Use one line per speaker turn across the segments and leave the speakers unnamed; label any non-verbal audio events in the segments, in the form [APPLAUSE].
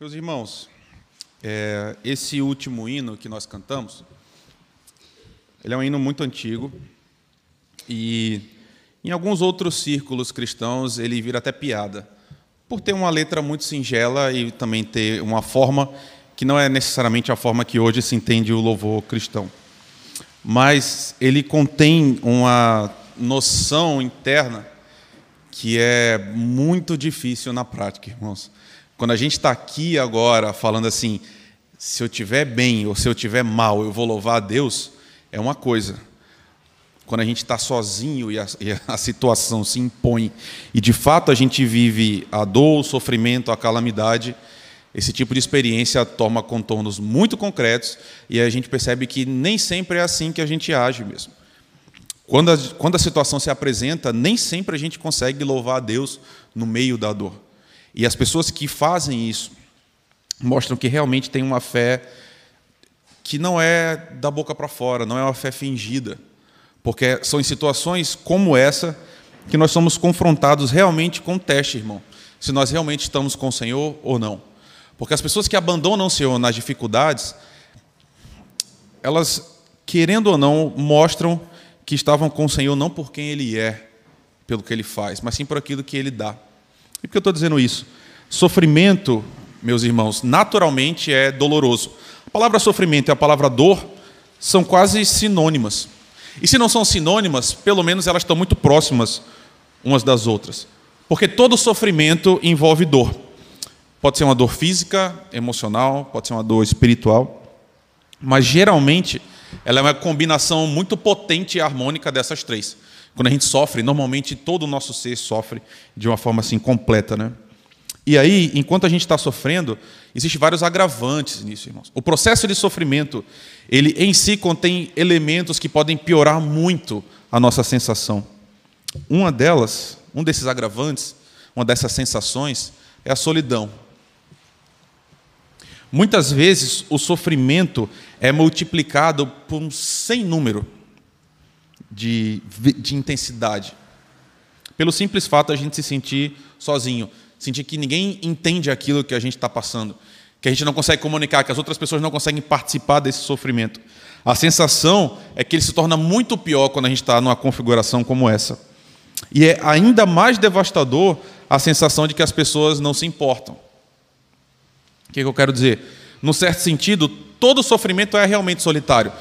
Meus irmãos, é, esse último hino que nós cantamos, ele é um hino muito antigo e em alguns outros círculos cristãos ele vira até piada, por ter uma letra muito singela e também ter uma forma que não é necessariamente a forma que hoje se entende o louvor cristão. Mas ele contém uma noção interna que é muito difícil na prática, irmãos. Quando a gente está aqui agora falando assim, se eu tiver bem ou se eu tiver mal, eu vou louvar a Deus, é uma coisa. Quando a gente está sozinho e a, [LAUGHS] e a, situação se impõe e de fato a gente vive a dor, o sofrimento, a calamidade, esse tipo de experiência toma contornos muito concretos e a gente percebe que nem sempre é assim que a gente age mesmo. Quando a, quando a situação se apresenta, nem sempre a gente consegue louvar a Deus no meio da dor. E as pessoas que fazem isso mostram que realmente têm uma fé que não é da boca para fora, não é uma fé fingida. Porque são em situações como essa que nós somos confrontados realmente com o teste, irmão. Se nós realmente estamos com o Senhor ou não. Porque as pessoas que abandonam o Senhor nas dificuldades, elas, querendo ou não, mostram que estavam com o Senhor não por quem Ele é, pelo que Ele faz, mas sim por aquilo que Ele dá. E por que eu estou dizendo isso? Sofrimento, meus irmãos, naturalmente é doloroso. A palavra sofrimento e a palavra dor são quase sinônimas. E se não são sinônimas, pelo menos elas estão muito próximas umas das outras. Porque todo sofrimento envolve dor. Pode ser uma dor física, emocional, pode ser uma dor espiritual, mas geralmente ela é uma combinação muito potente e harmônica dessas três. Quando a gente sofre, normalmente todo o nosso ser sofre de uma forma assim completa, né? E aí, enquanto a gente está sofrendo, existem vários agravantes nisso, irmãos. O processo de sofrimento, ele em si contém elementos que podem piorar muito a nossa sensação. Uma delas, um desses agravantes, uma dessas sensações, é a solidão. Muitas vezes o sofrimento é multiplicado por um sem número de, de intensidade. Pelo simples fato de a gente se sentir sozinho, sentir que ninguém entende aquilo que a gente está passando, que a gente não consegue comunicar, que as outras pessoas não conseguem participar desse sofrimento. A sensação é que ele se torna muito pior quando a gente está numa configuração como essa. E é ainda mais devastador a sensação de que as pessoas não se importam. O que, eu quero dizer? Num certo sentido, todo sofrimento é realmente solitário.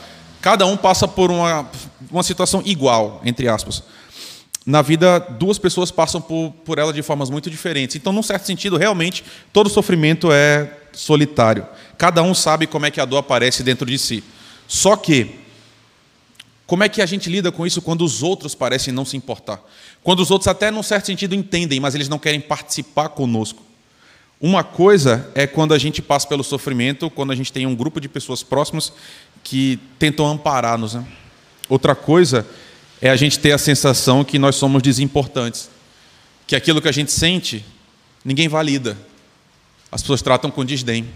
Cada um passa por uma, uma situação igual, entre aspas. Na vida, duas pessoas passam por, por ela de formas muito diferentes. Então, num certo sentido, realmente, todo sofrimento é solitário. Cada um sabe como é que a dor aparece dentro de si. Só que, como é que a gente lida com isso quando os outros parecem não se importar? Quando os outros, até num certo sentido, entendem, mas eles não querem participar conosco. Uma coisa é quando a gente passa pelo sofrimento, quando a gente tem um grupo de pessoas próximas que tentam amparar-nos. Né? Outra coisa é a gente ter a sensação que nós somos desimportantes, que aquilo que a gente sente, ninguém valida. As pessoas tratam com desdém.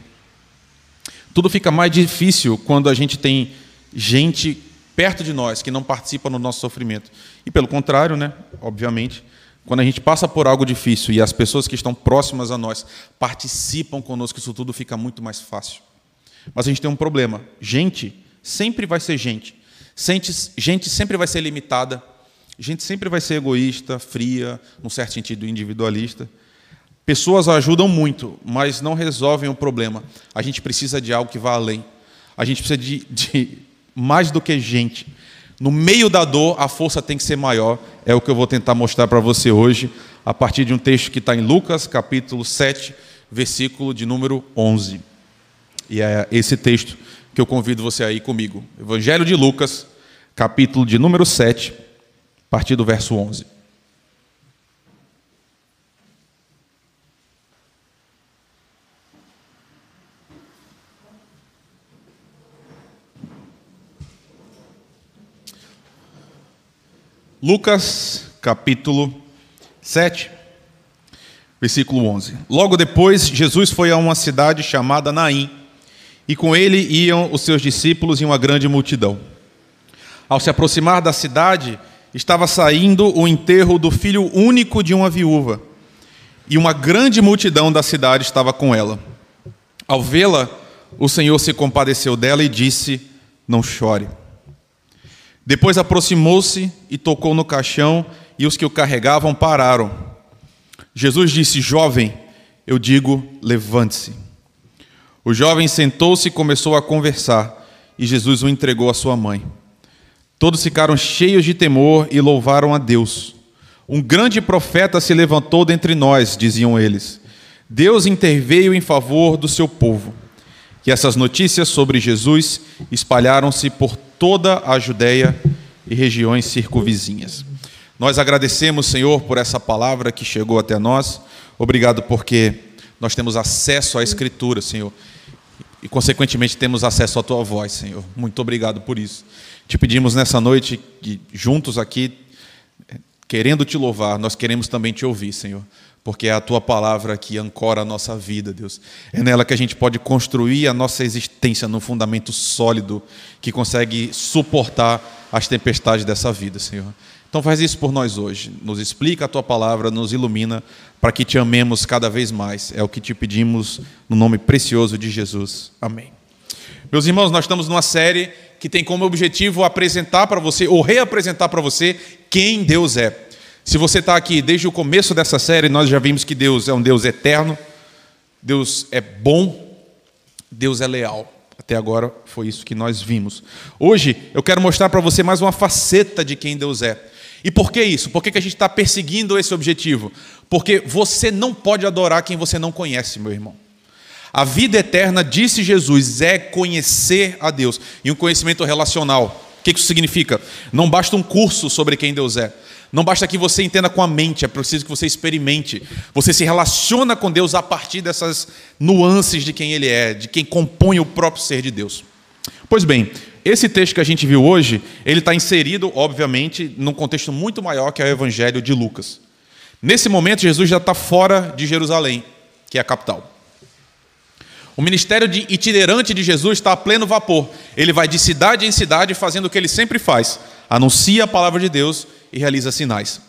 Tudo fica mais difícil quando a gente tem gente perto de nós que não participa no nosso sofrimento. E pelo contrário, né, obviamente, quando a gente passa por algo difícil e as pessoas que estão próximas a nós participam conosco, isso tudo fica muito mais fácil. Mas a gente tem um problema. Gente sempre vai ser gente. Gente sempre vai ser limitada. Gente sempre vai ser egoísta, fria, num certo sentido individualista. Pessoas ajudam muito, mas não resolvem o problema. A gente precisa de algo que vá além. A gente precisa de, de mais do que gente. No meio da dor, a força tem que ser maior. É o que eu vou tentar mostrar para você hoje, a partir de um texto que está em Lucas, capítulo 7, versículo de número 11. E é esse texto que eu convido você a ir comigo. Evangelho de Lucas, capítulo de número 7, a partir do verso 11. Lucas, capítulo 7, versículo 11. Logo depois, Jesus foi a uma cidade chamada Naim e com ele iam os seus discípulos e uma grande multidão. Ao se aproximar da cidade, estava saindo o enterro do filho único de uma viúva, e uma grande multidão da cidade estava com ela. Ao vê-la, o Senhor se compadeceu dela e disse: Não chore. Depois aproximou-se e tocou no caixão, e os que o carregavam pararam. Jesus disse: Jovem, eu digo, levante-se. O jovem sentou-se e começou a conversar, e Jesus o entregou à sua mãe. Todos ficaram cheios de temor e louvaram a Deus. Um grande profeta se levantou dentre nós, diziam eles. Deus interveio em favor do seu povo. E essas notícias sobre Jesus espalharam-se por toda a Judéia e regiões circunvizinhas. Nós agradecemos, Senhor, por essa palavra que chegou até nós. Obrigado porque nós temos acesso à Escritura, Senhor. E, consequentemente, temos acesso à Tua voz, Senhor. Muito obrigado por isso. Te pedimos nessa noite, que, juntos aqui, querendo te louvar, nós queremos também te ouvir, Senhor porque é a tua palavra que ancora a nossa vida, Deus. É nela que a gente pode construir a nossa existência num fundamento sólido que consegue suportar as tempestades dessa vida, Senhor. Então faz isso por nós hoje. Nos explica a tua palavra, nos ilumina para que te amemos cada vez mais. É o que te pedimos no nome precioso de Jesus. Amém. Meus irmãos, nós estamos numa série que tem como objetivo apresentar para você ou reapresentar para você quem Deus é. Se você está aqui desde o começo dessa série, nós já vimos que Deus é um Deus eterno, Deus é bom, Deus é leal. Até agora foi isso que nós vimos. Hoje eu quero mostrar para você mais uma faceta de quem Deus é. E por que isso? Por que, que a gente está perseguindo esse objetivo? Porque você não pode adorar quem você não conhece, meu irmão. A vida eterna, disse Jesus, é conhecer a Deus. E um conhecimento relacional. O que isso significa? Não basta um curso sobre quem Deus é. Não basta que você entenda com a mente, é preciso que você experimente. Você se relaciona com Deus a partir dessas nuances de quem Ele é, de quem compõe o próprio ser de Deus. Pois bem, esse texto que a gente viu hoje, ele está inserido, obviamente, num contexto muito maior que é o Evangelho de Lucas. Nesse momento, Jesus já está fora de Jerusalém, que é a capital. O ministério de itinerante de Jesus está a pleno vapor. Ele vai de cidade em cidade fazendo o que ele sempre faz: anuncia a palavra de Deus e realiza sinais.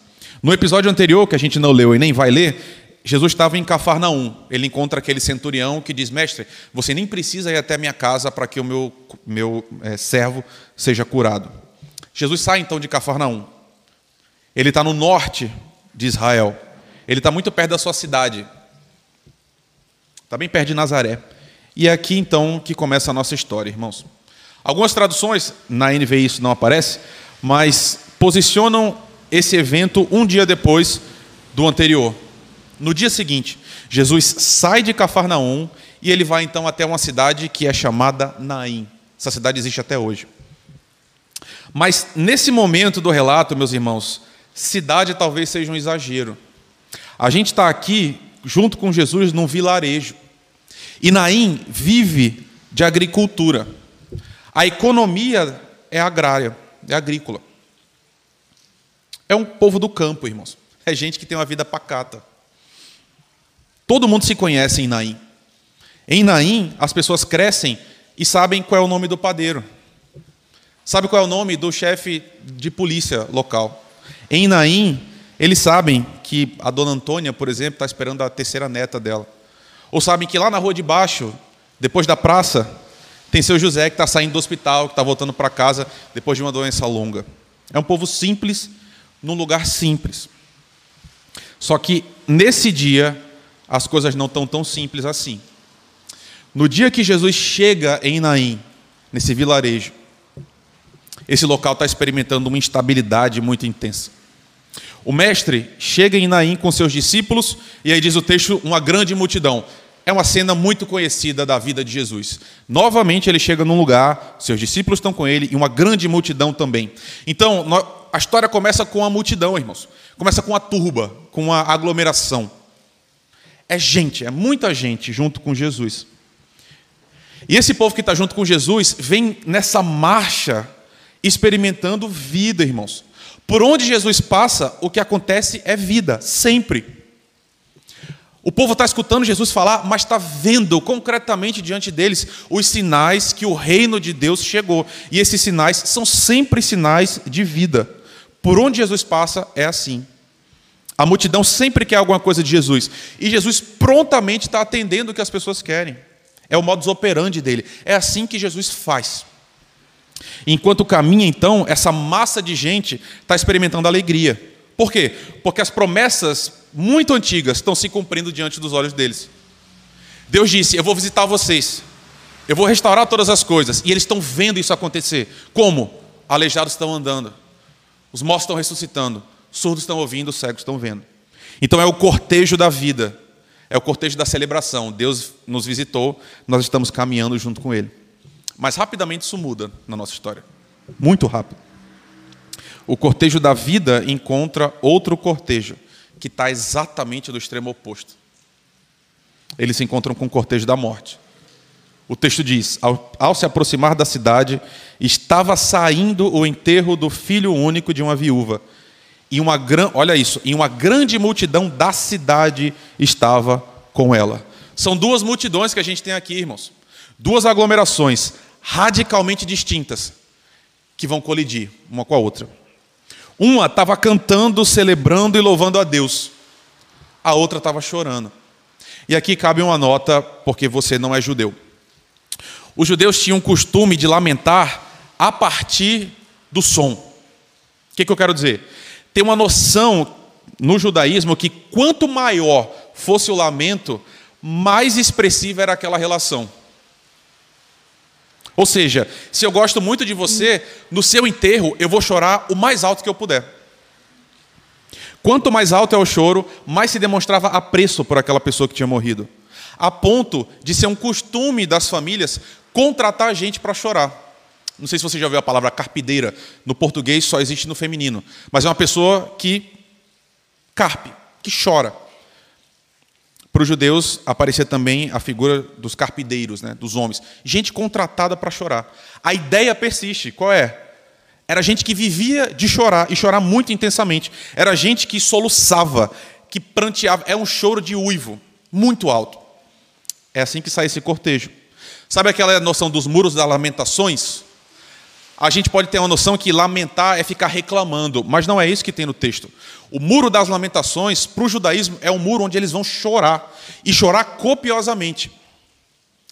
No episódio anterior, que a gente não leu e nem vai ler, Jesus estava em Cafarnaum. Ele encontra aquele centurião que diz: Mestre, você nem precisa ir até minha casa para que o meu, meu é, servo seja curado. Jesus sai então de Cafarnaum. Ele está no norte de Israel. Ele está muito perto da sua cidade. Está bem perto de Nazaré. E é aqui então que começa a nossa história, irmãos. Algumas traduções, na NVI isso não aparece, mas posicionam esse evento um dia depois do anterior. No dia seguinte, Jesus sai de Cafarnaum e ele vai então até uma cidade que é chamada Naim. Essa cidade existe até hoje. Mas nesse momento do relato, meus irmãos, cidade talvez seja um exagero. A gente está aqui junto com Jesus num vilarejo. E Naim vive de agricultura. A economia é agrária, é agrícola. É um povo do campo, irmãos. É gente que tem uma vida pacata. Todo mundo se conhece em Naim. Em Naim, as pessoas crescem e sabem qual é o nome do padeiro. Sabe qual é o nome do chefe de polícia local. Em Naim, eles sabem que a dona Antônia, por exemplo, está esperando a terceira neta dela. Ou sabem que lá na rua de baixo, depois da praça, tem seu José que está saindo do hospital, que está voltando para casa depois de uma doença longa. É um povo simples num lugar simples. Só que nesse dia as coisas não estão tão simples assim. No dia que Jesus chega em Naim, nesse vilarejo, esse local está experimentando uma instabilidade muito intensa. O mestre chega em Naim com seus discípulos, e aí diz o texto: uma grande multidão. É uma cena muito conhecida da vida de Jesus. Novamente ele chega num lugar, seus discípulos estão com ele e uma grande multidão também. Então, a história começa com a multidão, irmãos. Começa com a turba, com a aglomeração. É gente, é muita gente junto com Jesus. E esse povo que está junto com Jesus vem nessa marcha experimentando vida, irmãos. Por onde Jesus passa, o que acontece é vida, sempre. O povo está escutando Jesus falar, mas está vendo concretamente diante deles os sinais que o reino de Deus chegou. E esses sinais são sempre sinais de vida. Por onde Jesus passa, é assim. A multidão sempre quer alguma coisa de Jesus. E Jesus prontamente está atendendo o que as pessoas querem. É o modus operandi dele. É assim que Jesus faz. Enquanto caminha, então, essa massa de gente está experimentando alegria. Por quê? Porque as promessas muito antigas estão se cumprindo diante dos olhos deles. Deus disse: Eu vou visitar vocês, eu vou restaurar todas as coisas. E eles estão vendo isso acontecer. Como? Aleijados estão andando, os mortos estão ressuscitando, surdos estão ouvindo, os cegos estão vendo. Então é o cortejo da vida, é o cortejo da celebração. Deus nos visitou, nós estamos caminhando junto com Ele. Mas rapidamente isso muda na nossa história. Muito rápido. O cortejo da vida encontra outro cortejo, que está exatamente do extremo oposto. Eles se encontram com o cortejo da morte. O texto diz: ao, ao, se aproximar da cidade, estava saindo o enterro do filho único de uma viúva. E uma gran, olha isso, e uma grande multidão da cidade estava com ela. São duas multidões que a gente tem aqui, irmãos. Duas aglomerações radicalmente distintas que vão colidir uma com a outra. Uma estava cantando, celebrando e louvando a Deus. A outra estava chorando. E aqui cabe uma nota, porque você não é judeu. Os judeus tinham o costume de lamentar a partir do som. O que, que eu quero dizer? Tem uma noção no judaísmo que quanto maior fosse o lamento, mais expressiva era aquela relação. Ou seja, se eu gosto muito de você, no seu enterro eu vou chorar o mais alto que eu puder. Quanto mais alto é o choro, mais se demonstrava apreço por aquela pessoa que tinha morrido. A ponto de ser um costume das famílias contratar gente para chorar. Não sei se você já ouviu a palavra carpideira. No português só existe no feminino. Mas é uma pessoa que carpe, que chora. Para os judeus aparecia também a figura dos carpideiros, né, dos homens. Gente contratada para chorar. A ideia persiste. Qual é? Era gente que vivia de chorar e chorar muito intensamente. Era gente que soluçava, que pranteava. É um choro de uivo, muito alto. É assim que sai esse cortejo. Sabe aquela noção dos muros das lamentações? A gente pode ter uma noção que lamentar é ficar reclamando, mas não é isso que tem no texto. O muro das lamentações, para o judaísmo, é um muro onde eles vão chorar, e chorar copiosamente.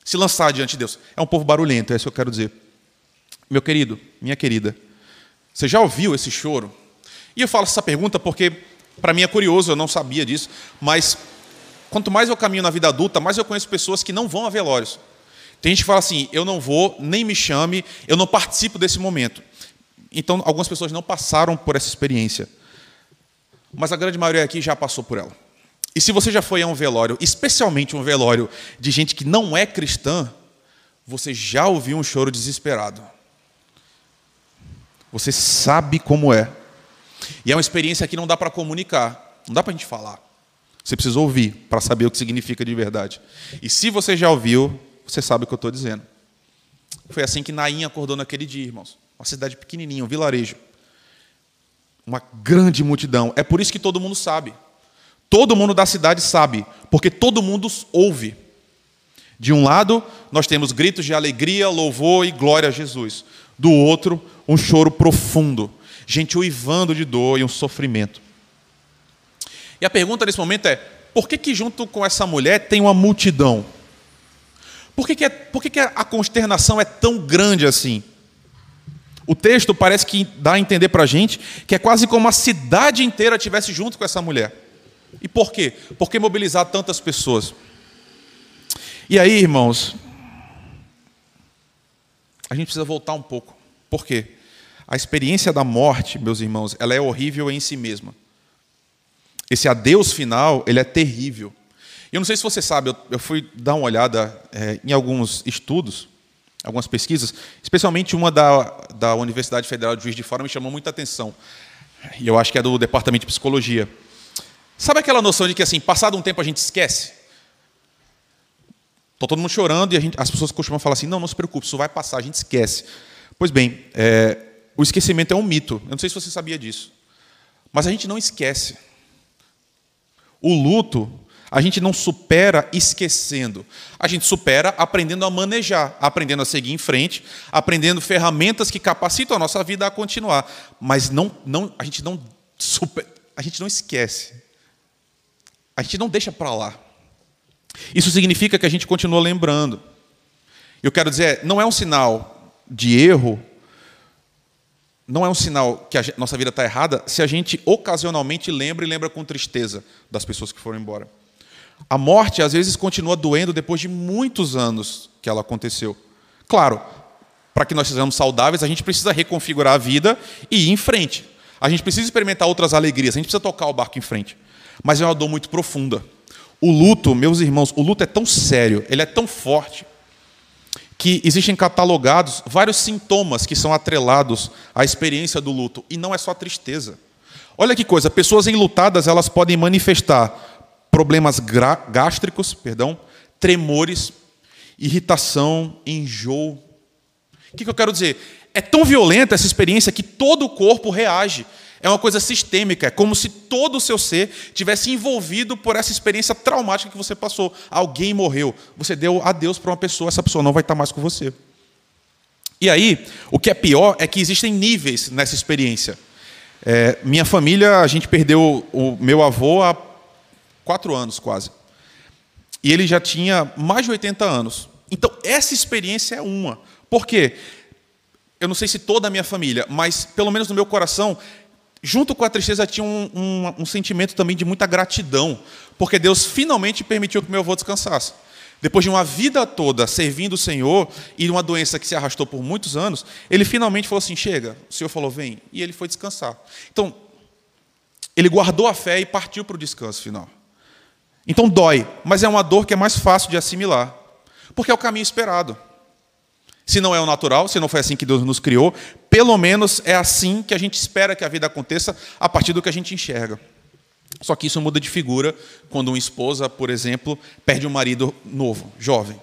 Se lançar diante de Deus. É um povo barulhento, é isso que eu quero dizer. Meu querido, minha querida, você já ouviu esse choro? E eu falo essa pergunta porque, para mim, é curioso, eu não sabia disso, mas quanto mais eu caminho na vida adulta, mais eu conheço pessoas que não vão a velórios. Tem gente que fala assim: eu não vou, nem me chame, eu não participo desse momento. Então, algumas pessoas não passaram por essa experiência mas a grande maioria aqui já passou por ela. E se você já foi a um velório, especialmente um velório de gente que não é cristã, você já ouviu um choro desesperado. Você sabe como é. E é uma experiência que não dá para comunicar, não dá para a gente falar. Você precisa ouvir para saber o que significa de verdade. E se você já ouviu, você sabe o que eu estou dizendo. Foi assim que Naim acordou naquele dia, irmãos. Uma cidade pequenininha, um vilarejo. Uma grande multidão. É por isso que todo mundo sabe. Todo mundo da cidade sabe, porque todo mundo ouve. De um lado, nós temos gritos de alegria, louvor e glória a Jesus. Do outro, um choro profundo, gente uivando de dor e um sofrimento. E a pergunta nesse momento é: por que, que junto com essa mulher tem uma multidão? Por que, que, é, por que, que a consternação é tão grande assim? O texto parece que dá a entender para a gente que é quase como a cidade inteira estivesse junto com essa mulher. E por quê? Por que mobilizar tantas pessoas? E aí, irmãos, a gente precisa voltar um pouco. Por quê? A experiência da morte, meus irmãos, ela é horrível em si mesma. Esse adeus final, ele é terrível. Eu não sei se você sabe, eu, eu fui dar uma olhada é, em alguns estudos algumas pesquisas, especialmente uma da, da Universidade Federal de Juiz de Fora me chamou muita atenção. E eu acho que é do Departamento de Psicologia. Sabe aquela noção de que, assim, passado um tempo a gente esquece? Está todo mundo chorando e gente, as pessoas costumam falar assim: não, não se preocupe, isso vai passar, a gente esquece. Pois bem, é, o esquecimento é um mito. Eu não sei se você sabia disso. Mas a gente não esquece. O luto a gente não supera esquecendo. A gente supera aprendendo a manejar, aprendendo a seguir em frente, aprendendo ferramentas que capacitam a nossa vida a continuar. Mas não, não, a gente não super, a gente não esquece. A gente não deixa para lá. Isso significa que a gente continua lembrando. Eu quero dizer, não é um sinal de erro, não é um sinal que a nossa vida está errada se a gente ocasionalmente lembra e lembra com tristeza das pessoas que foram embora. A morte, às vezes, continua doendo depois de muitos anos que ela aconteceu. Claro, para que nós sejamos saudáveis, a gente precisa reconfigurar a vida e ir em frente. A gente precisa experimentar outras alegrias, a gente precisa tocar o barco em frente. Mas é uma dor muito profunda. O luto, meus irmãos, o luto é tão sério, ele é tão forte, que existem catalogados vários sintomas que são atrelados à experiência do luto. E não é só tristeza. Olha que coisa, pessoas enlutadas, elas podem manifestar problemas gástricos, perdão, tremores, irritação, enjoo. O que eu quero dizer? É tão violenta essa experiência que todo o corpo reage. É uma coisa sistêmica, é como se todo o seu ser tivesse envolvido por essa experiência traumática que você passou. Alguém morreu, você deu adeus para uma pessoa, essa pessoa não vai estar mais com você. E aí, o que é pior é que existem níveis nessa experiência. É, minha família, a gente perdeu o meu avô há quatro anos quase. E ele já tinha mais de 80 anos. Então, essa experiência é uma. Por quê? Eu não sei se toda a minha família, mas pelo menos no meu coração, junto com a tristeza tinha um, um, um sentimento também de muita gratidão, porque Deus finalmente permitiu que meu avô descansasse. Depois de uma vida toda servindo o Senhor e uma doença que se arrastou por muitos anos, ele finalmente falou assim: chega, o Senhor falou, vem. E ele foi descansar. Então, ele guardou a fé e partiu para o descanso final. Então dói, mas é uma dor que é mais fácil de assimilar, porque é o caminho esperado. Se não é o natural, se não foi assim que Deus nos criou, pelo menos é assim que a gente espera que a vida aconteça a partir do que a gente enxerga. Só que isso muda de figura quando uma esposa, por exemplo, perde um marido novo, jovem.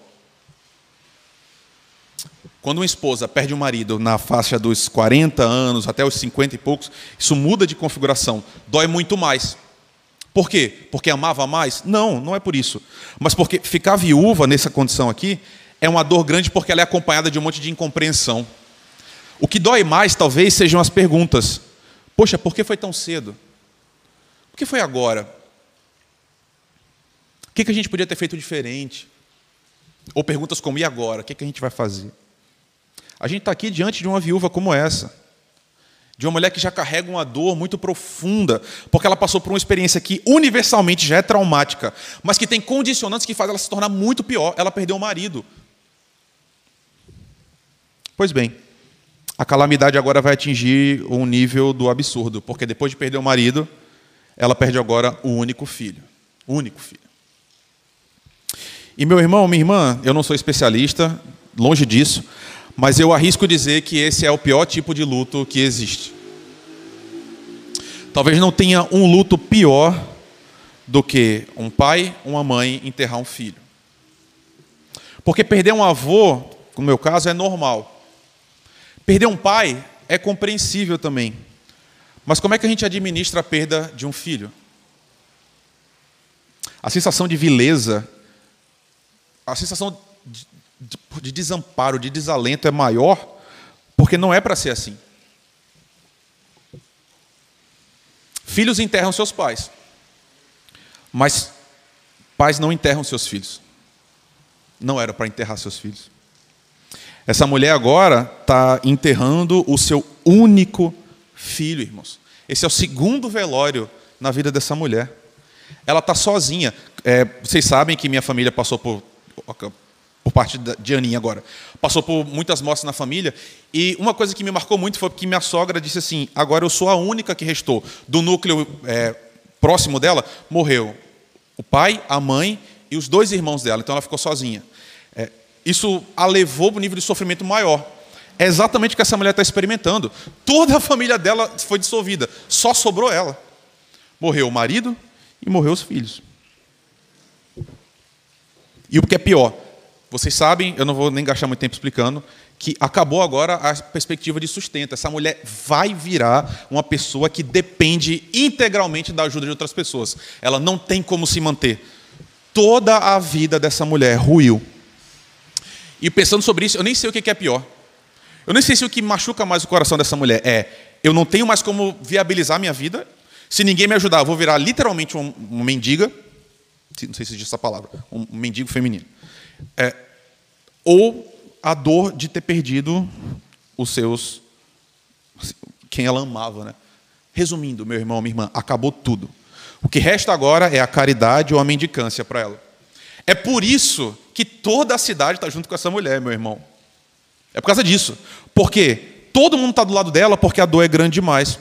Quando uma esposa perde um marido na faixa dos 40 anos até os 50 e poucos, isso muda de configuração, dói muito mais. Por quê? Porque amava mais? Não, não é por isso. Mas porque ficar viúva nessa condição aqui é uma dor grande porque ela é acompanhada de um monte de incompreensão. O que dói mais, talvez, sejam as perguntas. Poxa, por que foi tão cedo? Por que foi agora? O que a gente podia ter feito diferente? Ou perguntas como: e agora? O que a gente vai fazer? A gente está aqui diante de uma viúva como essa de uma mulher que já carrega uma dor muito profunda, porque ela passou por uma experiência que universalmente já é traumática, mas que tem condicionantes que fazem ela se tornar muito pior. Ela perdeu o marido. Pois bem, a calamidade agora vai atingir um nível do absurdo, porque depois de perder o marido, ela perde agora o único filho. O único filho. E meu irmão, minha irmã, eu não sou especialista, longe disso, mas eu arrisco dizer que esse é o pior tipo de luto que existe. Talvez não tenha um luto pior do que um pai, uma mãe enterrar um filho. Porque perder um avô, no meu caso, é normal. Perder um pai é compreensível também. Mas como é que a gente administra a perda de um filho? A sensação de vileza, a sensação de desamparo, de desalento é maior, porque não é para ser assim. Filhos enterram seus pais, mas pais não enterram seus filhos. Não era para enterrar seus filhos. Essa mulher agora está enterrando o seu único filho, irmãos. Esse é o segundo velório na vida dessa mulher. Ela está sozinha. É, vocês sabem que minha família passou por por parte de Aninha agora. Passou por muitas mortes na família. E uma coisa que me marcou muito foi que minha sogra disse assim: agora eu sou a única que restou. Do núcleo é, próximo dela, morreu o pai, a mãe e os dois irmãos dela. Então ela ficou sozinha. É, isso a levou para um nível de sofrimento maior. É exatamente o que essa mulher está experimentando. Toda a família dela foi dissolvida, só sobrou ela. Morreu o marido e morreu os filhos. E o que é pior, vocês sabem, eu não vou nem gastar muito tempo explicando, que acabou agora a perspectiva de sustento. Essa mulher vai virar uma pessoa que depende integralmente da ajuda de outras pessoas. Ela não tem como se manter. Toda a vida dessa mulher ruiu. E pensando sobre isso, eu nem sei o que é pior. Eu nem sei se o que machuca mais o coração dessa mulher é eu não tenho mais como viabilizar minha vida. Se ninguém me ajudar, eu vou virar literalmente uma mendiga. Não sei se existe essa palavra. Um mendigo feminino. É, ou a dor de ter perdido os seus. quem ela amava, né? Resumindo, meu irmão, minha irmã, acabou tudo. O que resta agora é a caridade ou a mendicância para ela. É por isso que toda a cidade está junto com essa mulher, meu irmão. É por causa disso. Porque todo mundo está do lado dela porque a dor é grande demais.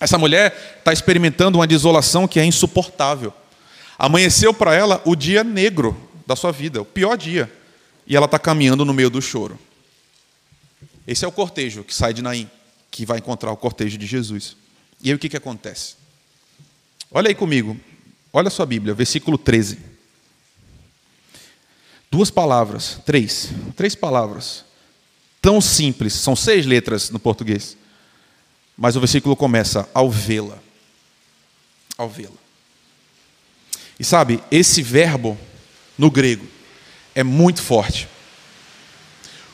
Essa mulher está experimentando uma desolação que é insuportável. Amanheceu para ela o dia negro da sua vida, o pior dia. E ela está caminhando no meio do choro. Esse é o cortejo que sai de Naim, que vai encontrar o cortejo de Jesus. E aí o que, que acontece? Olha aí comigo, olha a sua Bíblia, versículo 13. Duas palavras, três, três palavras. Tão simples, são seis letras no português. Mas o versículo começa ao vê-la. Ao vê-la. E sabe, esse verbo no grego é muito forte.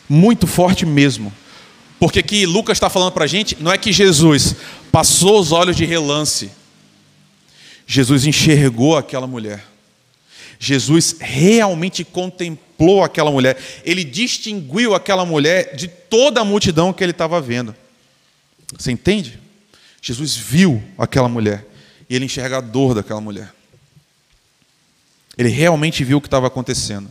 Muito forte mesmo. Porque que Lucas está falando para a gente não é que Jesus passou os olhos de relance. Jesus enxergou aquela mulher. Jesus realmente contemplou aquela mulher. Ele distinguiu aquela mulher de toda a multidão que ele estava vendo. Você entende? Jesus viu aquela mulher e ele enxerga a dor daquela mulher. Ele realmente viu o que estava acontecendo.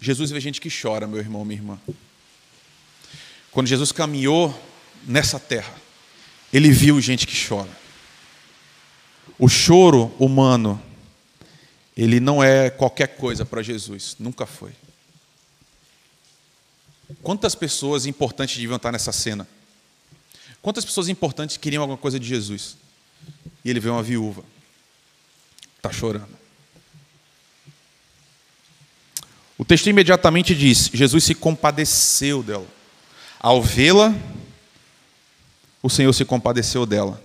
Jesus vê gente que chora, meu irmão, minha irmã. Quando Jesus caminhou nessa terra, ele viu gente que chora. O choro humano, ele não é qualquer coisa para Jesus, nunca foi. Quantas pessoas importantes deviam estar nessa cena? Quantas pessoas importantes queriam alguma coisa de Jesus? E ele vê uma viúva, está chorando. O texto imediatamente diz: Jesus se compadeceu dela. Ao vê-la, o Senhor se compadeceu dela.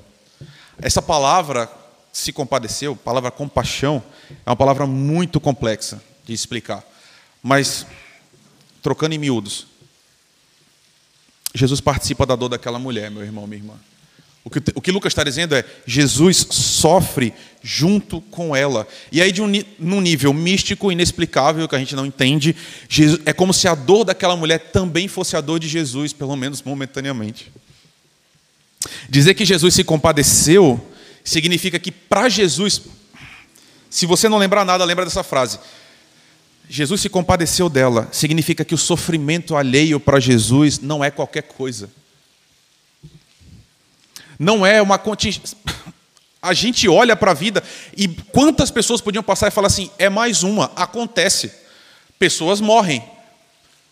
Essa palavra se compadeceu, palavra compaixão, é uma palavra muito complexa de explicar. Mas, trocando em miúdos, Jesus participa da dor daquela mulher, meu irmão, minha irmã. O que, o que Lucas está dizendo é: Jesus sofre junto com ela. E aí, de um, num nível místico, inexplicável, que a gente não entende, Jesus, é como se a dor daquela mulher também fosse a dor de Jesus, pelo menos momentaneamente. Dizer que Jesus se compadeceu significa que para Jesus, se você não lembrar nada, lembra dessa frase. Jesus se compadeceu dela, significa que o sofrimento alheio para Jesus não é qualquer coisa. Não é uma contingência. A gente olha para a vida e quantas pessoas podiam passar e falar assim: é mais uma, acontece. Pessoas morrem,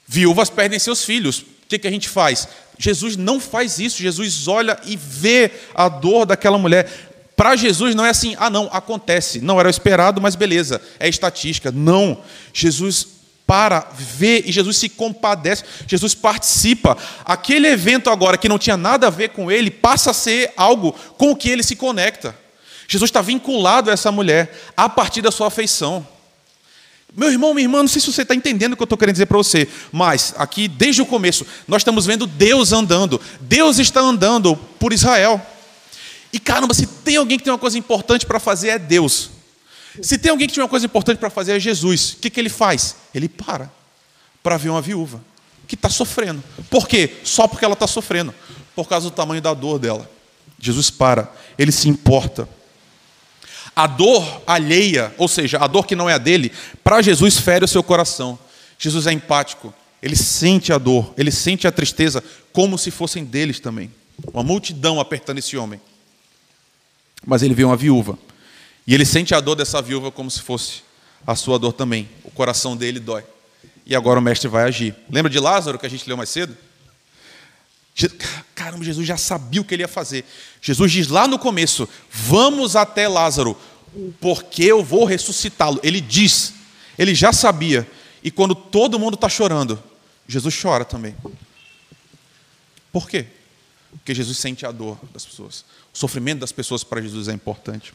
viúvas perdem seus filhos. O que, que a gente faz? Jesus não faz isso. Jesus olha e vê a dor daquela mulher. Para Jesus não é assim, ah, não, acontece. Não era esperado, mas beleza, é estatística. Não. Jesus para, vê e Jesus se compadece, Jesus participa. Aquele evento agora que não tinha nada a ver com ele passa a ser algo com o que ele se conecta. Jesus está vinculado a essa mulher a partir da sua afeição. Meu irmão, minha irmã, não sei se você está entendendo o que eu estou querendo dizer para você, mas aqui, desde o começo, nós estamos vendo Deus andando. Deus está andando por Israel. E caramba, se tem alguém que tem uma coisa importante para fazer, é Deus. Se tem alguém que tem uma coisa importante para fazer, é Jesus. O que, que ele faz? Ele para para ver uma viúva que está sofrendo. Por quê? Só porque ela está sofrendo. Por causa do tamanho da dor dela. Jesus para, ele se importa. A dor alheia, ou seja, a dor que não é a dele, para Jesus fere o seu coração. Jesus é empático, ele sente a dor, ele sente a tristeza como se fossem deles também. Uma multidão apertando esse homem. Mas ele vê uma viúva. E ele sente a dor dessa viúva como se fosse a sua dor também. O coração dele dói. E agora o mestre vai agir. Lembra de Lázaro que a gente leu mais cedo? Caramba, Jesus já sabia o que ele ia fazer. Jesus diz lá no começo: Vamos até Lázaro, porque eu vou ressuscitá-lo. Ele diz, ele já sabia. E quando todo mundo está chorando, Jesus chora também. Por quê? Porque Jesus sente a dor das pessoas. O sofrimento das pessoas para Jesus é importante.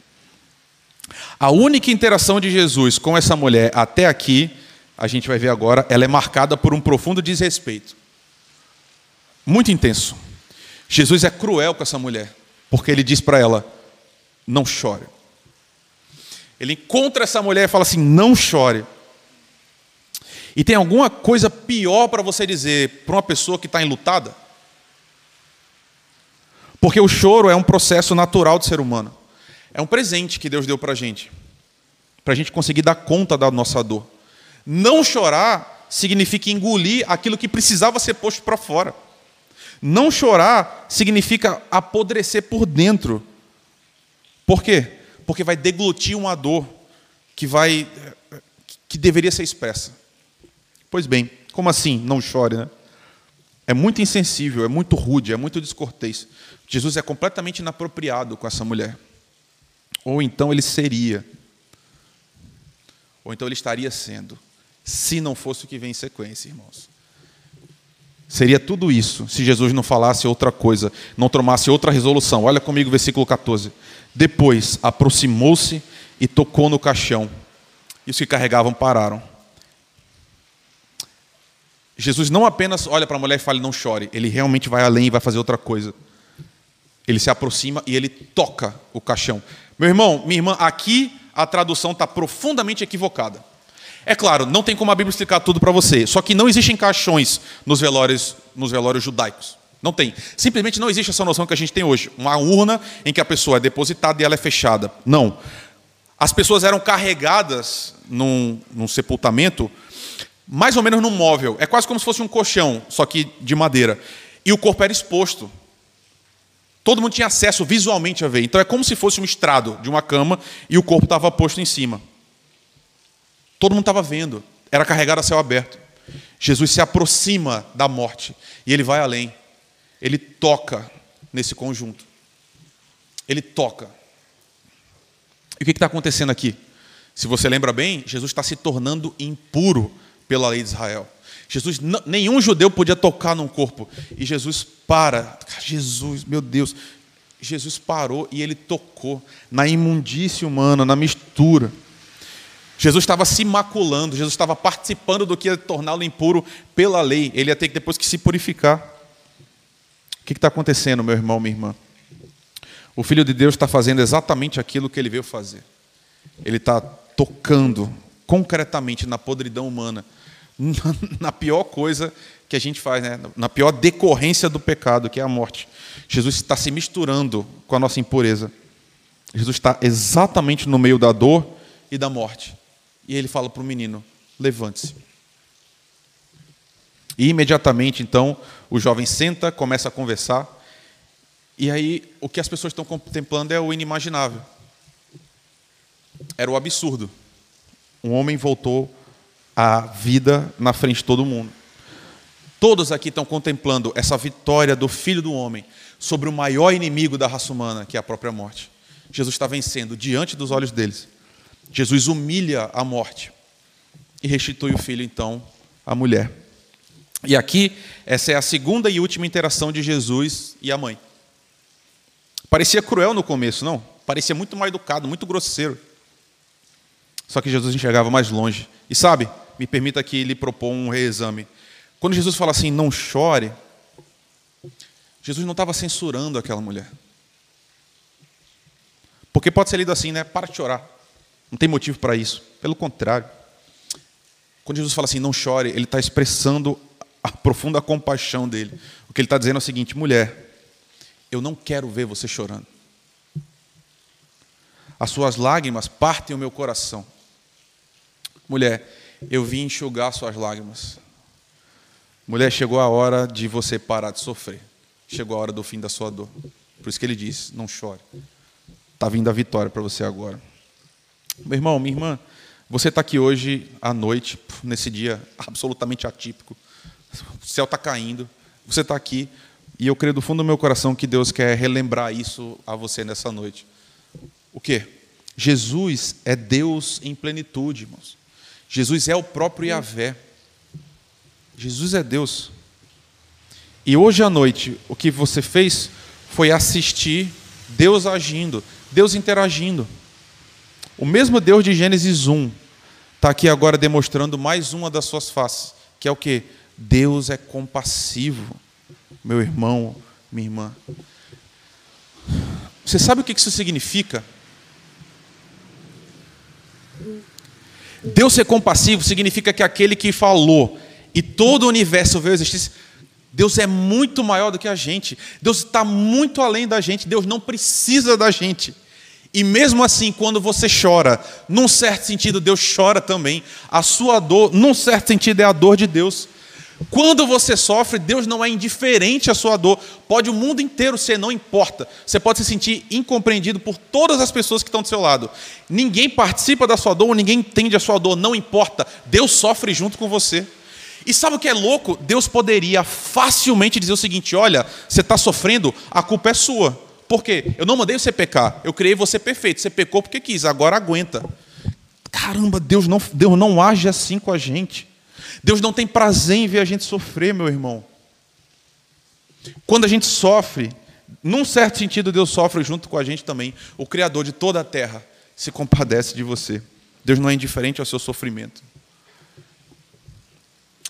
A única interação de Jesus com essa mulher até aqui, a gente vai ver agora, ela é marcada por um profundo desrespeito. Muito intenso. Jesus é cruel com essa mulher, porque ele diz para ela: não chore. Ele encontra essa mulher e fala assim: não chore. E tem alguma coisa pior para você dizer para uma pessoa que está enlutada? Porque o choro é um processo natural do ser humano. É um presente que Deus deu para a gente, para a gente conseguir dar conta da nossa dor. Não chorar significa engolir aquilo que precisava ser posto para fora. Não chorar significa apodrecer por dentro. Por quê? Porque vai deglutir uma dor que vai que deveria ser expressa. Pois bem, como assim? Não chore, né? É muito insensível, é muito rude, é muito descortês. Jesus é completamente inapropriado com essa mulher. Ou então ele seria. Ou então ele estaria sendo. Se não fosse o que vem em sequência, irmãos. Seria tudo isso se Jesus não falasse outra coisa, não tomasse outra resolução. Olha comigo, versículo 14. Depois aproximou-se e tocou no caixão. E os que carregavam pararam. Jesus não apenas olha para a mulher e fala, não chore, ele realmente vai além e vai fazer outra coisa. Ele se aproxima e ele toca o caixão. Meu irmão, minha irmã, aqui a tradução está profundamente equivocada. É claro, não tem como a Bíblia explicar tudo para você, só que não existem caixões nos velórios, nos velórios judaicos. Não tem. Simplesmente não existe essa noção que a gente tem hoje. Uma urna em que a pessoa é depositada e ela é fechada. Não. As pessoas eram carregadas num, num sepultamento mais ou menos num móvel. É quase como se fosse um colchão, só que de madeira. E o corpo era exposto. Todo mundo tinha acesso visualmente a ver. Então é como se fosse um estrado de uma cama e o corpo estava posto em cima. Todo mundo estava vendo. Era carregado a céu aberto. Jesus se aproxima da morte e ele vai além. Ele toca nesse conjunto. Ele toca. E o que está acontecendo aqui? Se você lembra bem, Jesus está se tornando impuro pela lei de Israel. Jesus, nenhum judeu podia tocar num corpo. E Jesus para. Jesus, meu Deus. Jesus parou e ele tocou na imundície humana, na mistura. Jesus estava se maculando, Jesus estava participando do que ia torná-lo impuro pela lei. Ele ia ter que depois que se purificar. O que está acontecendo, meu irmão, minha irmã? O Filho de Deus está fazendo exatamente aquilo que ele veio fazer. Ele está tocando concretamente na podridão humana, [LAUGHS] na pior coisa que a gente faz, né? na pior decorrência do pecado, que é a morte. Jesus está se misturando com a nossa impureza. Jesus está exatamente no meio da dor e da morte. E ele fala para o menino: levante-se. E imediatamente, então, o jovem senta, começa a conversar. E aí, o que as pessoas estão contemplando é o inimaginável. Era o absurdo um homem voltou à vida na frente de todo mundo. Todos aqui estão contemplando essa vitória do Filho do Homem sobre o maior inimigo da raça humana, que é a própria morte. Jesus está vencendo diante dos olhos deles. Jesus humilha a morte e restitui o filho, então, à mulher. E aqui, essa é a segunda e última interação de Jesus e a mãe. Parecia cruel no começo, não? Parecia muito mal educado, muito grosseiro. Só que Jesus enxergava mais longe. E sabe, me permita que lhe propor um reexame. Quando Jesus fala assim, não chore, Jesus não estava censurando aquela mulher. Porque pode ser lido assim, né? Para de chorar. Não tem motivo para isso. Pelo contrário. Quando Jesus fala assim, não chore, ele está expressando a profunda compaixão dele. O que ele está dizendo é o seguinte: mulher, eu não quero ver você chorando. As suas lágrimas partem o meu coração. Mulher, eu vim enxugar suas lágrimas. Mulher, chegou a hora de você parar de sofrer. Chegou a hora do fim da sua dor. Por isso que ele diz: não chore. Está vindo a vitória para você agora. Meu irmão, minha irmã, você está aqui hoje à noite, nesse dia absolutamente atípico. O céu está caindo. Você está aqui. E eu creio do fundo do meu coração que Deus quer relembrar isso a você nessa noite. O quê? Jesus é Deus em plenitude, irmãos. Jesus é o próprio Yahvé. Jesus é Deus. E hoje à noite, o que você fez foi assistir Deus agindo, Deus interagindo. O mesmo Deus de Gênesis 1 está aqui agora demonstrando mais uma das suas faces, que é o que? Deus é compassivo, meu irmão, minha irmã. Você sabe o que isso significa? Deus ser compassivo significa que aquele que falou e todo o universo veio existir, Deus é muito maior do que a gente. Deus está muito além da gente. Deus não precisa da gente. E mesmo assim, quando você chora, num certo sentido, Deus chora também. A sua dor, num certo sentido, é a dor de Deus. Quando você sofre, Deus não é indiferente à sua dor. Pode o mundo inteiro ser, não importa. Você pode se sentir incompreendido por todas as pessoas que estão do seu lado. Ninguém participa da sua dor, ninguém entende a sua dor, não importa. Deus sofre junto com você. E sabe o que é louco? Deus poderia facilmente dizer o seguinte: olha, você está sofrendo, a culpa é sua. Por quê? Eu não mandei você pecar, eu criei você perfeito. Você pecou porque quis, agora aguenta. Caramba, Deus não, Deus não age assim com a gente. Deus não tem prazer em ver a gente sofrer, meu irmão. Quando a gente sofre, num certo sentido, Deus sofre junto com a gente também. O Criador de toda a terra se compadece de você. Deus não é indiferente ao seu sofrimento.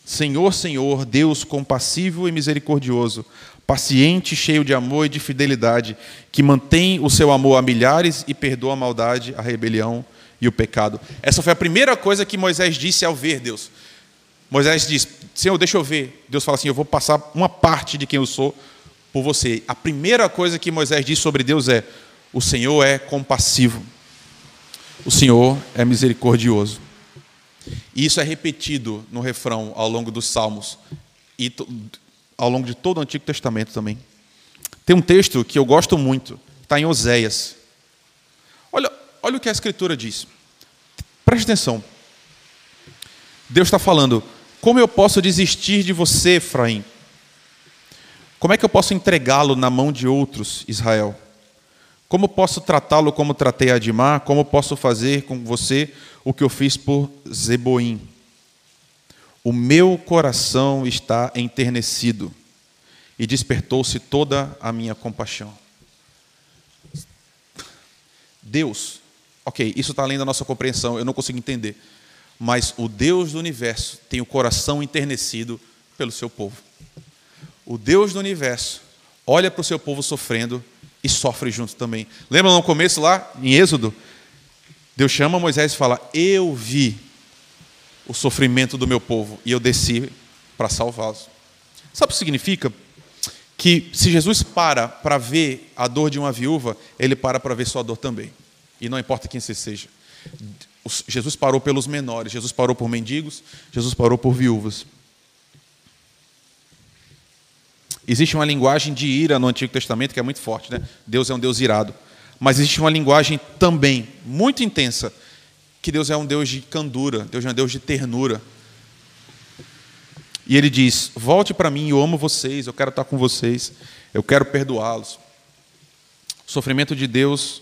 Senhor, Senhor, Deus compassivo e misericordioso, paciente, cheio de amor e de fidelidade, que mantém o seu amor a milhares e perdoa a maldade, a rebelião e o pecado. Essa foi a primeira coisa que Moisés disse ao ver Deus. Moisés diz: Senhor, deixa eu ver. Deus fala assim: Eu vou passar uma parte de quem eu sou por você. A primeira coisa que Moisés diz sobre Deus é: O Senhor é compassivo. O Senhor é misericordioso. E isso é repetido no refrão ao longo dos Salmos e ao longo de todo o Antigo Testamento também. Tem um texto que eu gosto muito, está em Oséias. Olha, olha o que a Escritura diz. Preste atenção. Deus está falando: como eu posso desistir de você, Efraim? Como é que eu posso entregá-lo na mão de outros, Israel? Como posso tratá-lo como tratei Adimar? Como posso fazer com você o que eu fiz por Zeboim? O meu coração está enternecido e despertou-se toda a minha compaixão. Deus, ok, isso está além da nossa compreensão, eu não consigo entender. Mas o Deus do universo tem o coração enternecido pelo seu povo. O Deus do universo olha para o seu povo sofrendo e sofre junto também. Lembra no começo lá, em Êxodo? Deus chama Moisés e fala: Eu vi o sofrimento do meu povo e eu desci para salvá-los. Sabe o que significa? Que se Jesus para para ver a dor de uma viúva, ele para para ver sua dor também. E não importa quem você seja. Jesus parou pelos menores, Jesus parou por mendigos, Jesus parou por viúvas. Existe uma linguagem de ira no Antigo Testamento que é muito forte, né? Deus é um Deus irado. Mas existe uma linguagem também muito intensa que Deus é um Deus de candura, Deus é um Deus de ternura. E ele diz: Volte para mim, eu amo vocês, eu quero estar com vocês, eu quero perdoá-los. O sofrimento de Deus,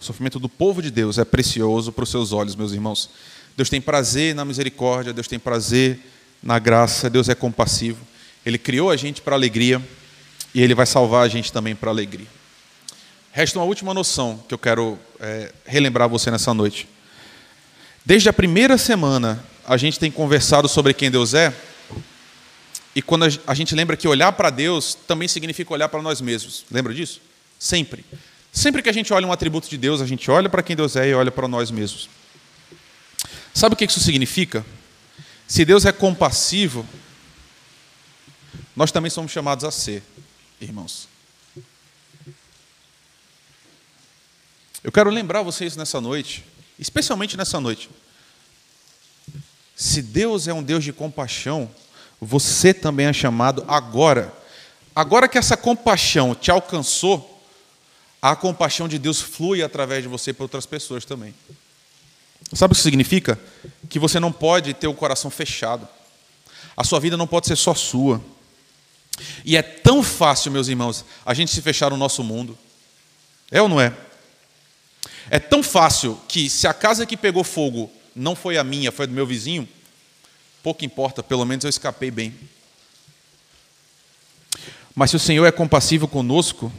o sofrimento do povo de Deus é precioso para os seus olhos, meus irmãos. Deus tem prazer na misericórdia, Deus tem prazer na graça, Deus é compassivo. Ele criou a gente para alegria e Ele vai salvar a gente também para alegria. Resta uma última noção que eu quero é, relembrar você nessa noite. Desde a primeira semana, a gente tem conversado sobre quem Deus é, e quando a gente lembra que olhar para Deus também significa olhar para nós mesmos. Lembra disso? Sempre. Sempre que a gente olha um atributo de Deus, a gente olha para quem Deus é e olha para nós mesmos. Sabe o que isso significa? Se Deus é compassivo, nós também somos chamados a ser, irmãos. Eu quero lembrar vocês nessa noite, especialmente nessa noite. Se Deus é um Deus de compaixão, você também é chamado agora. Agora que essa compaixão te alcançou, a compaixão de Deus flui através de você para outras pessoas também. Sabe o que significa? Que você não pode ter o coração fechado. A sua vida não pode ser só sua. E é tão fácil, meus irmãos, a gente se fechar no nosso mundo. É ou não é? É tão fácil que se a casa que pegou fogo não foi a minha, foi do meu vizinho, pouco importa, pelo menos eu escapei bem. Mas se o Senhor é compassivo conosco,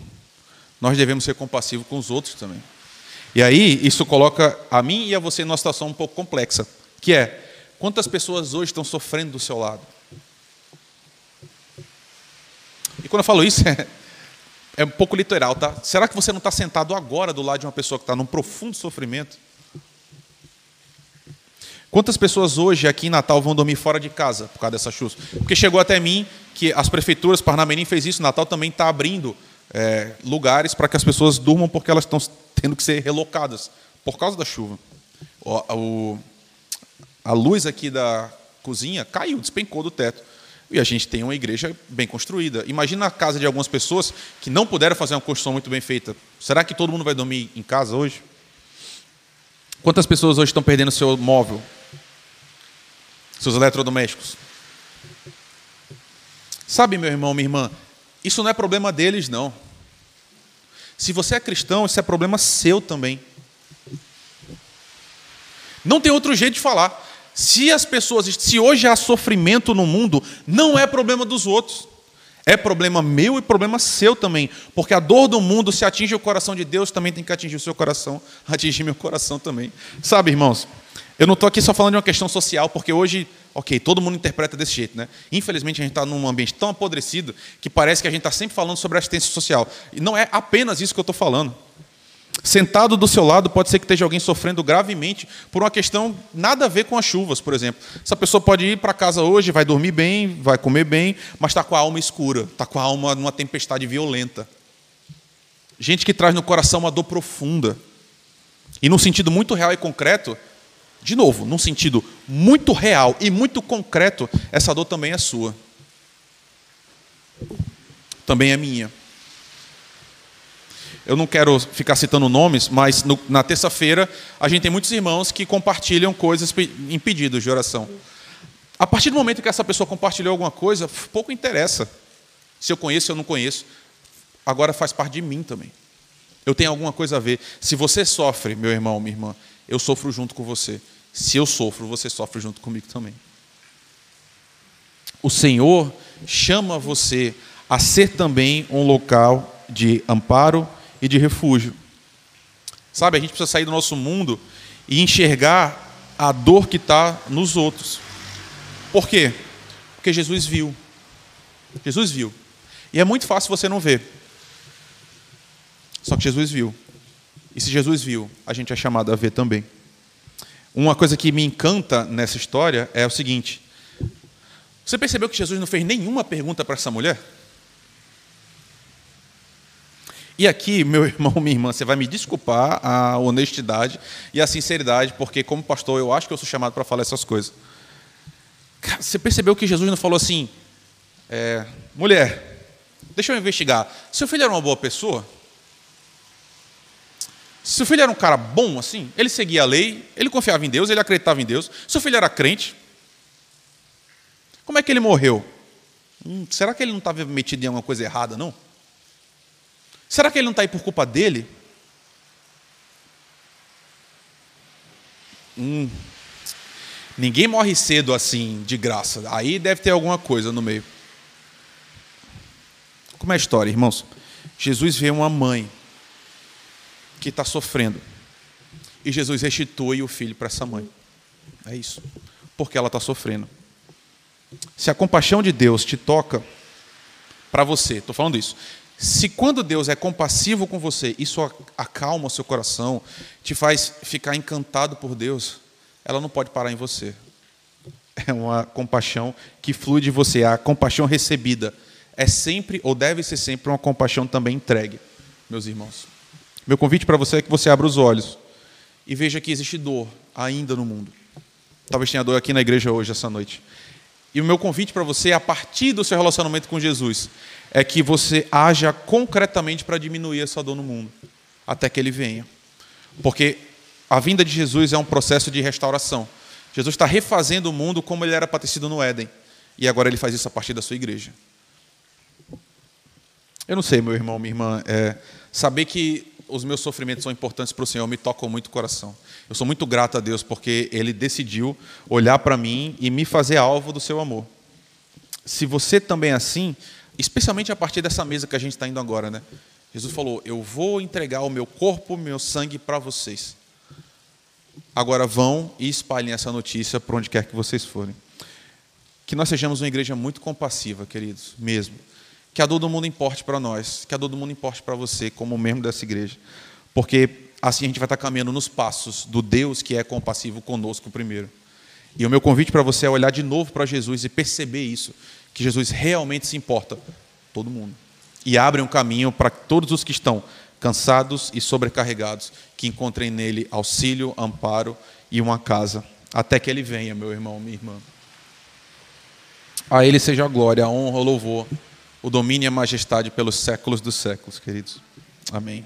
nós devemos ser compassivos com os outros também. E aí, isso coloca a mim e a você numa situação um pouco complexa, que é, quantas pessoas hoje estão sofrendo do seu lado? E quando eu falo isso, [LAUGHS] é, é um pouco literal, tá? Será que você não está sentado agora do lado de uma pessoa que está num profundo sofrimento? Quantas pessoas hoje aqui em Natal vão dormir fora de casa por causa dessa chuva? Porque chegou até mim que as prefeituras, Parnamirim fez isso, Natal também está abrindo é, lugares para que as pessoas durmam porque elas estão tendo que ser relocadas por causa da chuva. O, o, a luz aqui da cozinha caiu, despencou do teto. E a gente tem uma igreja bem construída. Imagina a casa de algumas pessoas que não puderam fazer uma construção muito bem feita. Será que todo mundo vai dormir em casa hoje? Quantas pessoas hoje estão perdendo seu móvel? Seus eletrodomésticos? Sabe, meu irmão, minha irmã, isso não é problema deles, não. Se você é cristão, isso é problema seu também. Não tem outro jeito de falar. Se as pessoas, se hoje há sofrimento no mundo, não é problema dos outros. É problema meu e problema seu também. Porque a dor do mundo, se atinge o coração de Deus, também tem que atingir o seu coração, [LAUGHS] atingir meu coração também. Sabe, irmãos? Eu não estou aqui só falando de uma questão social, porque hoje, ok, todo mundo interpreta desse jeito, né? Infelizmente a gente está num ambiente tão apodrecido que parece que a gente está sempre falando sobre assistência social. E não é apenas isso que eu estou falando. Sentado do seu lado, pode ser que esteja alguém sofrendo gravemente por uma questão nada a ver com as chuvas, por exemplo. Essa pessoa pode ir para casa hoje, vai dormir bem, vai comer bem, mas está com a alma escura, está com a alma numa tempestade violenta. Gente que traz no coração uma dor profunda. E num sentido muito real e concreto, de novo, num sentido muito real e muito concreto, essa dor também é sua. Também é minha. Eu não quero ficar citando nomes, mas no, na terça-feira a gente tem muitos irmãos que compartilham coisas em pedidos de oração. A partir do momento que essa pessoa compartilhou alguma coisa, pouco interessa se eu conheço ou não conheço. Agora faz parte de mim também. Eu tenho alguma coisa a ver. Se você sofre, meu irmão, minha irmã, eu sofro junto com você. Se eu sofro, você sofre junto comigo também. O Senhor chama você a ser também um local de amparo e de refúgio. Sabe, a gente precisa sair do nosso mundo e enxergar a dor que está nos outros. Por quê? Porque Jesus viu. Jesus viu. E é muito fácil você não ver. Só que Jesus viu. E se Jesus viu, a gente é chamado a ver também. Uma coisa que me encanta nessa história é o seguinte: você percebeu que Jesus não fez nenhuma pergunta para essa mulher? E aqui, meu [LAUGHS] irmão, minha irmã, você vai me desculpar a honestidade e a sinceridade, porque como pastor eu acho que eu sou chamado para falar essas coisas. Você percebeu que Jesus não falou assim, é, mulher, deixa eu investigar, seu filho era uma boa pessoa? Seu filho era um cara bom assim? Ele seguia a lei, ele confiava em Deus, ele acreditava em Deus. Seu filho era crente? Como é que ele morreu? Hum, será que ele não estava metido em alguma coisa errada, não? Será que ele não está aí por culpa dele? Hum. Ninguém morre cedo assim, de graça. Aí deve ter alguma coisa no meio. Como é a história, irmãos? Jesus vê uma mãe que está sofrendo. E Jesus restitui o filho para essa mãe. É isso. Porque ela está sofrendo. Se a compaixão de Deus te toca para você, estou falando isso. Se quando Deus é compassivo com você, isso acalma o seu coração, te faz ficar encantado por Deus, ela não pode parar em você. É uma compaixão que flui de você, a compaixão recebida é sempre ou deve ser sempre uma compaixão também entregue, meus irmãos. Meu convite para você é que você abra os olhos e veja que existe dor ainda no mundo. Talvez tenha dor aqui na igreja hoje, essa noite. E o meu convite para você, a partir do seu relacionamento com Jesus, é que você haja concretamente para diminuir essa dor no mundo, até que ele venha. Porque a vinda de Jesus é um processo de restauração. Jesus está refazendo o mundo como ele era para ter sido no Éden. E agora ele faz isso a partir da sua igreja. Eu não sei, meu irmão, minha irmã, é, saber que os meus sofrimentos são importantes para o Senhor me tocam muito o coração. Eu sou muito grato a Deus porque Ele decidiu olhar para mim e me fazer alvo do seu amor. Se você também é assim, especialmente a partir dessa mesa que a gente está indo agora, né? Jesus falou: Eu vou entregar o meu corpo, o meu sangue para vocês. Agora vão e espalhem essa notícia por onde quer que vocês forem. Que nós sejamos uma igreja muito compassiva, queridos, mesmo que a dor do mundo importe para nós, que a dor do mundo importe para você, como membro dessa igreja. Porque assim a gente vai estar caminhando nos passos do Deus que é compassivo conosco primeiro. E o meu convite para você é olhar de novo para Jesus e perceber isso, que Jesus realmente se importa todo mundo. E abre um caminho para todos os que estão cansados e sobrecarregados, que encontrem nele auxílio, amparo e uma casa, até que ele venha, meu irmão, minha irmã. A ele seja a glória, a honra, o louvor, o domínio e a majestade pelos séculos dos séculos, queridos. Amém.